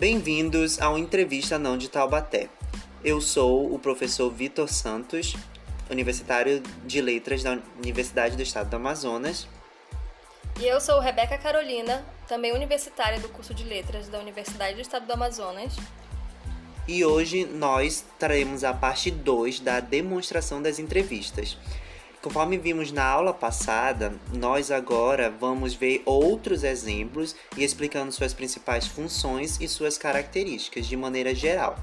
Bem-vindos ao Entrevista Não de Taubaté. Eu sou o professor Vitor Santos, universitário de Letras da Universidade do Estado do Amazonas. E eu sou Rebeca Carolina, também universitária do curso de Letras da Universidade do Estado do Amazonas. E hoje nós traremos a parte 2 da demonstração das entrevistas. Conforme vimos na aula passada, nós agora vamos ver outros exemplos e explicando suas principais funções e suas características de maneira geral.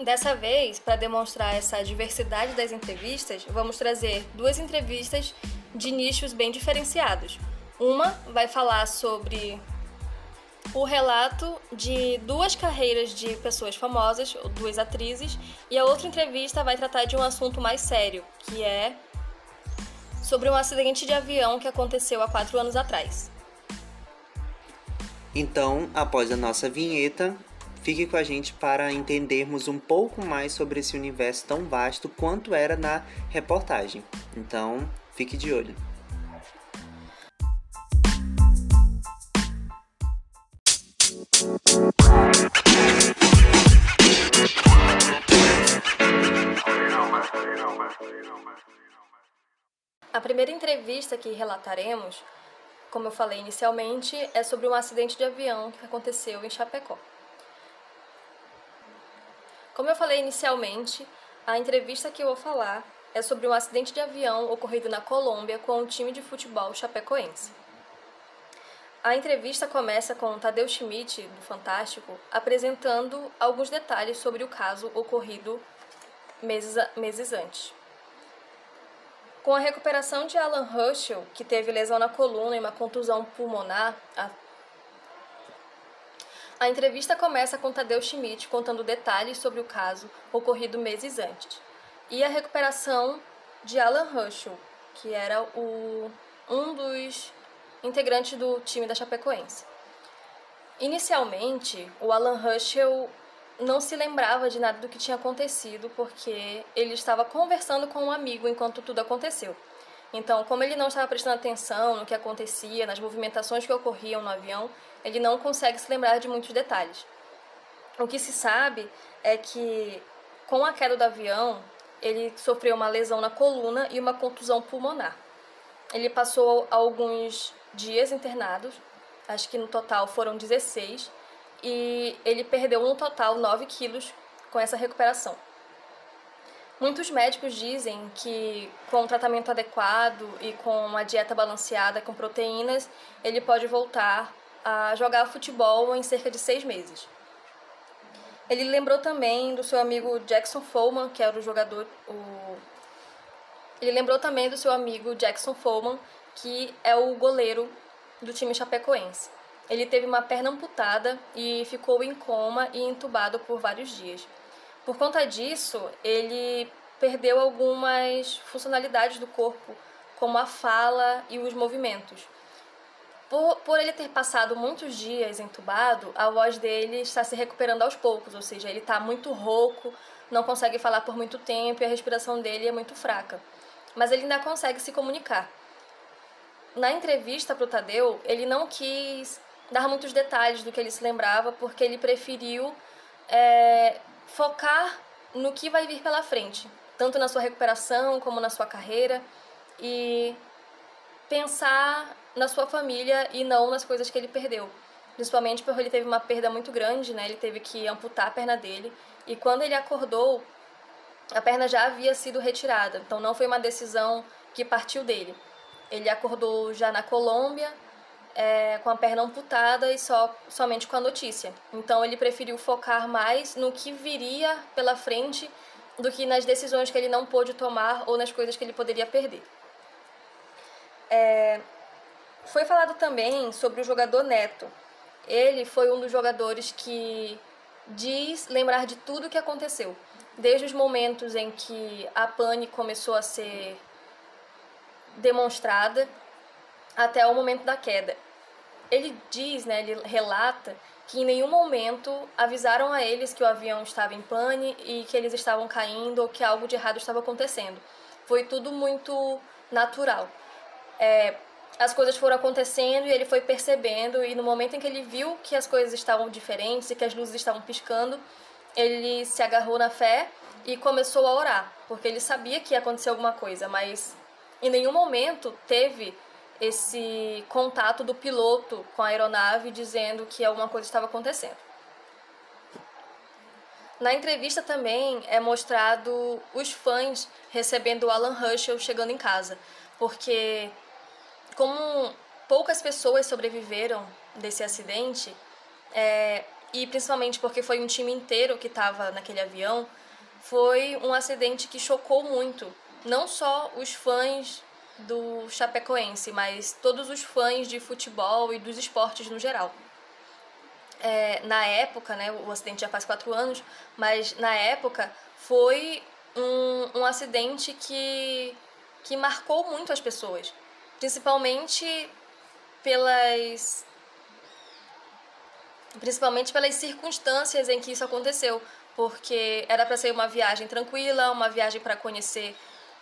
Dessa vez, para demonstrar essa diversidade das entrevistas, vamos trazer duas entrevistas de nichos bem diferenciados. Uma vai falar sobre o relato de duas carreiras de pessoas famosas, duas atrizes, e a outra entrevista vai tratar de um assunto mais sério, que é sobre um acidente de avião que aconteceu há quatro anos atrás. Então, após a nossa vinheta, fique com a gente para entendermos um pouco mais sobre esse universo tão vasto quanto era na reportagem. Então, fique de olho. A primeira entrevista que relataremos, como eu falei inicialmente, é sobre um acidente de avião que aconteceu em Chapecó. Como eu falei inicialmente, a entrevista que eu vou falar é sobre um acidente de avião ocorrido na Colômbia com o time de futebol chapecoense. A entrevista começa com Tadeu Schmidt, do Fantástico, apresentando alguns detalhes sobre o caso ocorrido meses, meses antes. Com a recuperação de Alan Russell, que teve lesão na coluna e uma contusão pulmonar, a, a entrevista começa com Tadeu Schmidt contando detalhes sobre o caso ocorrido meses antes e a recuperação de Alan Russell, que era o, um dos integrantes do time da Chapecoense. Inicialmente, o Alan Russell não se lembrava de nada do que tinha acontecido porque ele estava conversando com um amigo enquanto tudo aconteceu. Então, como ele não estava prestando atenção no que acontecia, nas movimentações que ocorriam no avião, ele não consegue se lembrar de muitos detalhes. O que se sabe é que, com a queda do avião, ele sofreu uma lesão na coluna e uma contusão pulmonar. Ele passou alguns dias internados, acho que no total foram 16, e ele perdeu no total 9 quilos com essa recuperação. Muitos médicos dizem que com um tratamento adequado e com uma dieta balanceada com proteínas, ele pode voltar a jogar futebol em cerca de seis meses. Ele lembrou também do seu amigo Jackson Follman, que era o jogador. O... Ele lembrou também do seu amigo Jackson Follman, que é o goleiro do time chapecoense. Ele teve uma perna amputada e ficou em coma e entubado por vários dias. Por conta disso, ele perdeu algumas funcionalidades do corpo, como a fala e os movimentos. Por, por ele ter passado muitos dias entubado, a voz dele está se recuperando aos poucos, ou seja, ele está muito rouco, não consegue falar por muito tempo e a respiração dele é muito fraca. Mas ele ainda consegue se comunicar. Na entrevista para o Tadeu, ele não quis dar muitos detalhes do que ele se lembrava, porque ele preferiu é, focar no que vai vir pela frente, tanto na sua recuperação como na sua carreira, e pensar na sua família e não nas coisas que ele perdeu. Principalmente porque ele teve uma perda muito grande, né? Ele teve que amputar a perna dele. E quando ele acordou, a perna já havia sido retirada. Então não foi uma decisão que partiu dele. Ele acordou já na Colômbia, é, com a perna amputada e só somente com a notícia. Então ele preferiu focar mais no que viria pela frente do que nas decisões que ele não pôde tomar ou nas coisas que ele poderia perder. É, foi falado também sobre o jogador Neto. Ele foi um dos jogadores que diz lembrar de tudo o que aconteceu, desde os momentos em que a pane começou a ser demonstrada até o momento da queda ele diz, né, ele relata que em nenhum momento avisaram a eles que o avião estava em pane e que eles estavam caindo ou que algo de errado estava acontecendo. Foi tudo muito natural. É, as coisas foram acontecendo e ele foi percebendo e no momento em que ele viu que as coisas estavam diferentes e que as luzes estavam piscando, ele se agarrou na fé e começou a orar, porque ele sabia que ia acontecer alguma coisa, mas em nenhum momento teve esse contato do piloto com a aeronave dizendo que alguma coisa estava acontecendo. Na entrevista também é mostrado os fãs recebendo o Alan Russell chegando em casa, porque como poucas pessoas sobreviveram desse acidente, é, e principalmente porque foi um time inteiro que estava naquele avião, foi um acidente que chocou muito, não só os fãs do Chapecoense, mas todos os fãs de futebol e dos esportes no geral. É, na época, né, o acidente já faz quatro anos, mas na época foi um, um acidente que, que marcou muito as pessoas principalmente pelas principalmente pelas circunstâncias em que isso aconteceu, porque era para ser uma viagem tranquila, uma viagem para conhecer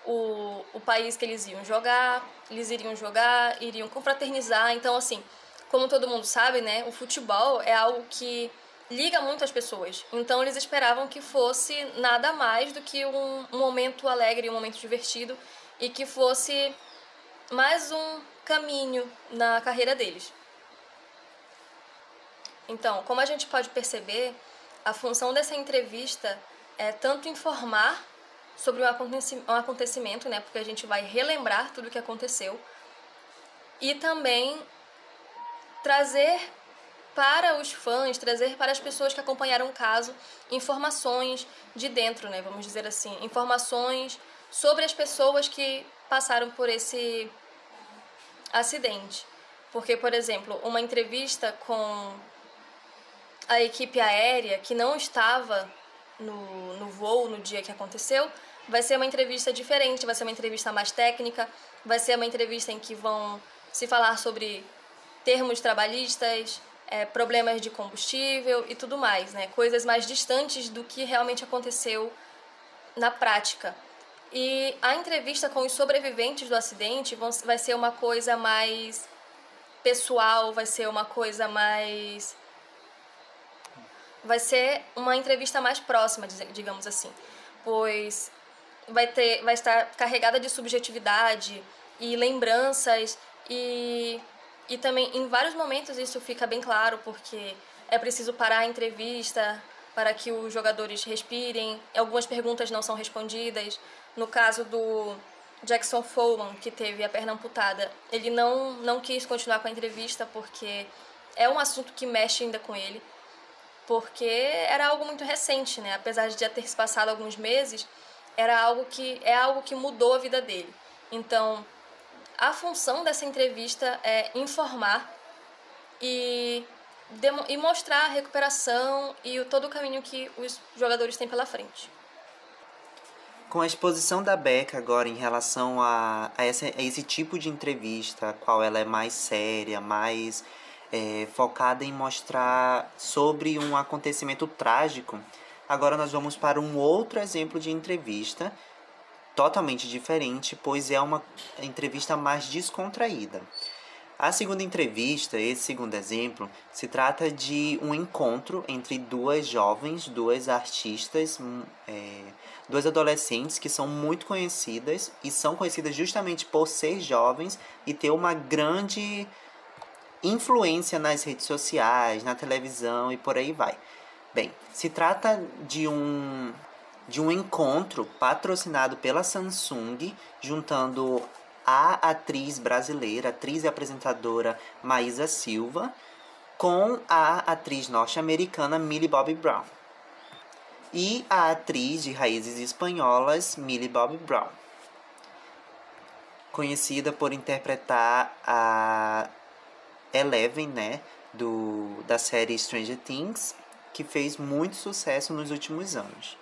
o, o país que eles iam jogar, eles iriam jogar, iriam confraternizar, então assim, como todo mundo sabe, né, o futebol é algo que liga muito as pessoas. Então eles esperavam que fosse nada mais do que um, um momento alegre, um momento divertido e que fosse mais um caminho na carreira deles. Então, como a gente pode perceber, a função dessa entrevista é tanto informar sobre um acontecimento, né, porque a gente vai relembrar tudo o que aconteceu, e também trazer para os fãs, trazer para as pessoas que acompanharam o caso informações de dentro, né, vamos dizer assim, informações sobre as pessoas que passaram por esse acidente. Porque, por exemplo, uma entrevista com a equipe aérea que não estava no, no voo no dia que aconteceu, vai ser uma entrevista diferente, vai ser uma entrevista mais técnica, vai ser uma entrevista em que vão se falar sobre termos trabalhistas, é, problemas de combustível e tudo mais, né? Coisas mais distantes do que realmente aconteceu na prática. E a entrevista com os sobreviventes do acidente vão, vai ser uma coisa mais pessoal, vai ser uma coisa mais. Vai ser uma entrevista mais próxima, digamos assim. Pois vai, ter, vai estar carregada de subjetividade e lembranças e, e também em vários momentos isso fica bem claro porque é preciso parar a entrevista para que os jogadores respirem, algumas perguntas não são respondidas, no caso do Jackson Foreman, que teve a perna amputada, ele não, não quis continuar com a entrevista porque é um assunto que mexe ainda com ele, porque era algo muito recente, né? Apesar de já ter se passado alguns meses, era algo que é algo que mudou a vida dele. Então, a função dessa entrevista é informar e, e mostrar a recuperação e o, todo o caminho que os jogadores têm pela frente com a exposição da Beca agora em relação a, a, a esse tipo de entrevista, qual ela é mais séria, mais é, focada em mostrar sobre um acontecimento trágico, agora nós vamos para um outro exemplo de entrevista totalmente diferente, pois é uma entrevista mais descontraída. A segunda entrevista, esse segundo exemplo, se trata de um encontro entre duas jovens, duas artistas, hum, é, duas adolescentes que são muito conhecidas e são conhecidas justamente por ser jovens e ter uma grande influência nas redes sociais, na televisão e por aí vai. Bem, se trata de um de um encontro patrocinado pela Samsung, juntando a atriz brasileira, atriz e apresentadora Maísa Silva, com a atriz norte-americana Millie Bobby Brown. E a atriz de raízes espanholas Millie Bobby Brown. Conhecida por interpretar a Eleven, né, do, da série Stranger Things, que fez muito sucesso nos últimos anos.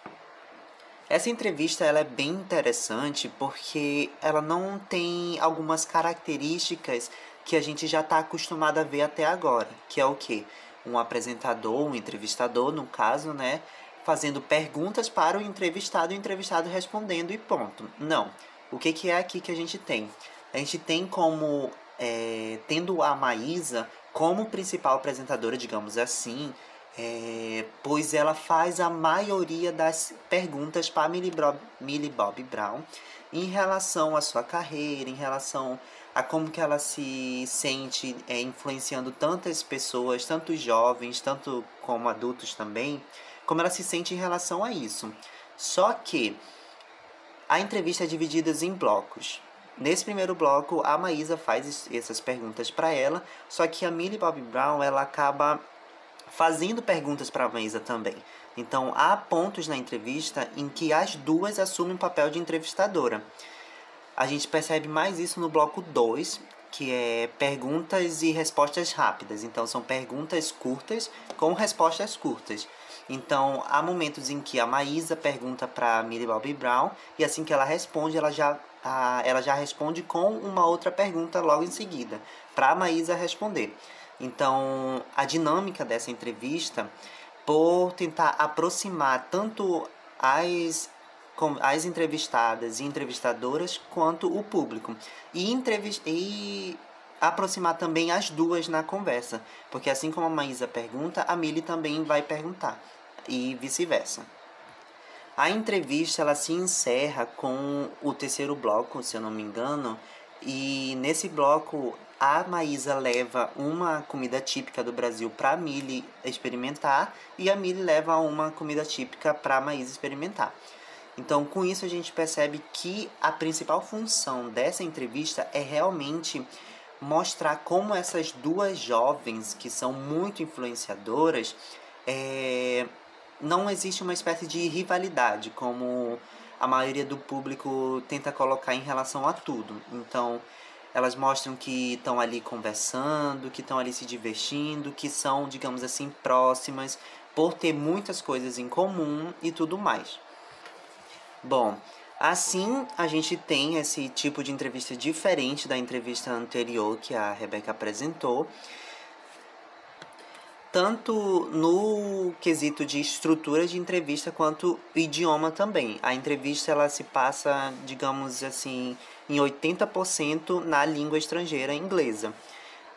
Essa entrevista ela é bem interessante porque ela não tem algumas características que a gente já está acostumado a ver até agora, que é o que? Um apresentador, um entrevistador, no caso, né? Fazendo perguntas para o entrevistado e o entrevistado respondendo e ponto. Não. O que, que é aqui que a gente tem? A gente tem como é, tendo a Maísa como principal apresentadora, digamos assim, é, pois ela faz a maioria das perguntas para Millie Bob, Millie Bob Brown em relação à sua carreira, em relação a como que ela se sente é, influenciando tantas pessoas, tanto jovens, tanto como adultos também, como ela se sente em relação a isso. Só que a entrevista é dividida em blocos. Nesse primeiro bloco, a Maísa faz essas perguntas para ela, só que a Millie Bob Brown ela acaba fazendo perguntas para a Maísa também. Então, há pontos na entrevista em que as duas assumem o papel de entrevistadora. A gente percebe mais isso no bloco 2, que é perguntas e respostas rápidas. Então, são perguntas curtas com respostas curtas. Então, há momentos em que a Maísa pergunta para Millie Bobby Brown e assim que ela responde, ela já, a, ela já responde com uma outra pergunta logo em seguida, para a Maísa responder. Então, a dinâmica dessa entrevista, por tentar aproximar tanto as, as entrevistadas e entrevistadoras quanto o público. E, entrevist, e aproximar também as duas na conversa. Porque assim como a Maísa pergunta, a Mili também vai perguntar. E vice-versa. A entrevista ela se encerra com o terceiro bloco, se eu não me engano, e nesse bloco a Maísa leva uma comida típica do Brasil para a Mili experimentar e a Mili leva uma comida típica para a Maísa experimentar. Então, com isso a gente percebe que a principal função dessa entrevista é realmente mostrar como essas duas jovens que são muito influenciadoras é, não existe uma espécie de rivalidade como a maioria do público tenta colocar em relação a tudo. Então, elas mostram que estão ali conversando, que estão ali se divertindo, que são, digamos assim, próximas, por ter muitas coisas em comum e tudo mais. Bom, assim a gente tem esse tipo de entrevista diferente da entrevista anterior que a Rebeca apresentou tanto no quesito de estrutura de entrevista quanto idioma também. A entrevista ela se passa, digamos assim, em 80% na língua estrangeira inglesa.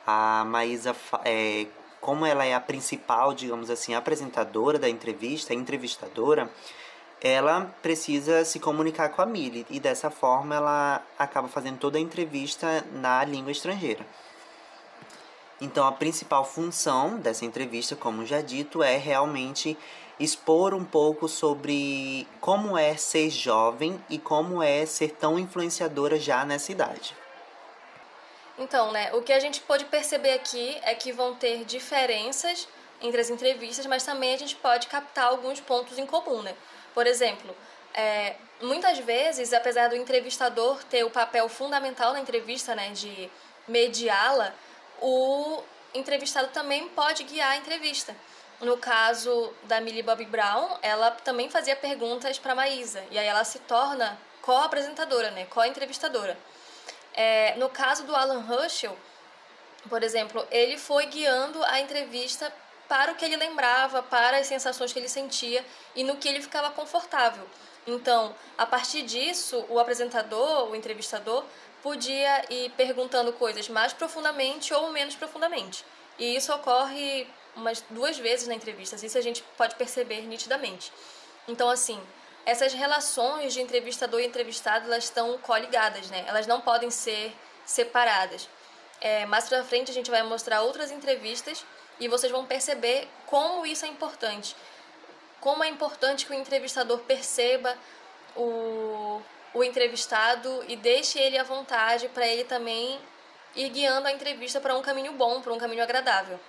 A Maísa, é, como ela é a principal, digamos assim, apresentadora da entrevista, entrevistadora, ela precisa se comunicar com a Millie e dessa forma ela acaba fazendo toda a entrevista na língua estrangeira. Então, a principal função dessa entrevista, como já dito, é realmente expor um pouco sobre como é ser jovem e como é ser tão influenciadora já nessa idade. Então, né, o que a gente pode perceber aqui é que vão ter diferenças entre as entrevistas, mas também a gente pode captar alguns pontos em comum, né? Por exemplo, é, muitas vezes, apesar do entrevistador ter o papel fundamental na entrevista, né, de mediá-la, o entrevistado também pode guiar a entrevista. No caso da Millie Bobby Brown, ela também fazia perguntas para Maísa, e aí ela se torna co-apresentadora, né, co-entrevistadora. É, no caso do Alan Russell, por exemplo, ele foi guiando a entrevista para o que ele lembrava, para as sensações que ele sentia e no que ele ficava confortável. Então, a partir disso, o apresentador, o entrevistador, podia ir perguntando coisas mais profundamente ou menos profundamente. E isso ocorre umas duas vezes na entrevista, isso a gente pode perceber nitidamente. Então, assim, essas relações de entrevistador e entrevistado, elas estão coligadas, né? Elas não podem ser separadas. É, mais pra frente a gente vai mostrar outras entrevistas e vocês vão perceber como isso é importante. Como é importante que o entrevistador perceba o, o entrevistado e deixe ele à vontade para ele também ir guiando a entrevista para um caminho bom, para um caminho agradável.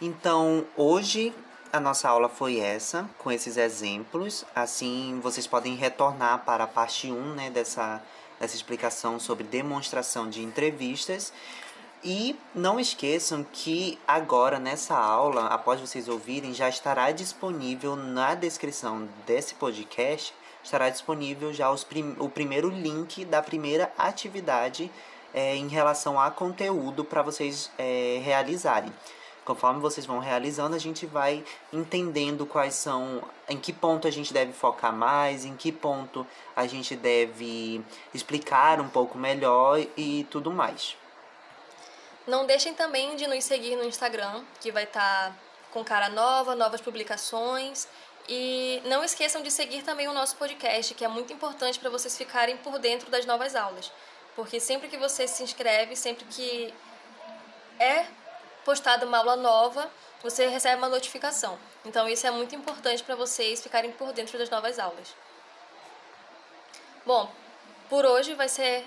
Então, hoje a nossa aula foi essa, com esses exemplos. Assim, vocês podem retornar para a parte 1 né, dessa, dessa explicação sobre demonstração de entrevistas. E não esqueçam que agora, nessa aula, após vocês ouvirem, já estará disponível na descrição desse podcast estará disponível já prim o primeiro link da primeira atividade é, em relação a conteúdo para vocês é, realizarem. Conforme vocês vão realizando, a gente vai entendendo quais são, em que ponto a gente deve focar mais, em que ponto a gente deve explicar um pouco melhor e tudo mais. Não deixem também de nos seguir no Instagram, que vai estar tá com cara nova, novas publicações. E não esqueçam de seguir também o nosso podcast, que é muito importante para vocês ficarem por dentro das novas aulas. Porque sempre que você se inscreve, sempre que é postada uma aula nova, você recebe uma notificação. Então isso é muito importante para vocês ficarem por dentro das novas aulas. Bom, por hoje vai ser.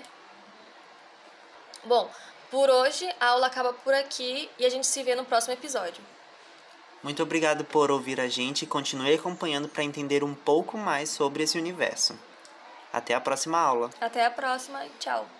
Bom, por hoje a aula acaba por aqui e a gente se vê no próximo episódio. Muito obrigado por ouvir a gente e continue acompanhando para entender um pouco mais sobre esse universo. Até a próxima aula. Até a próxima e tchau.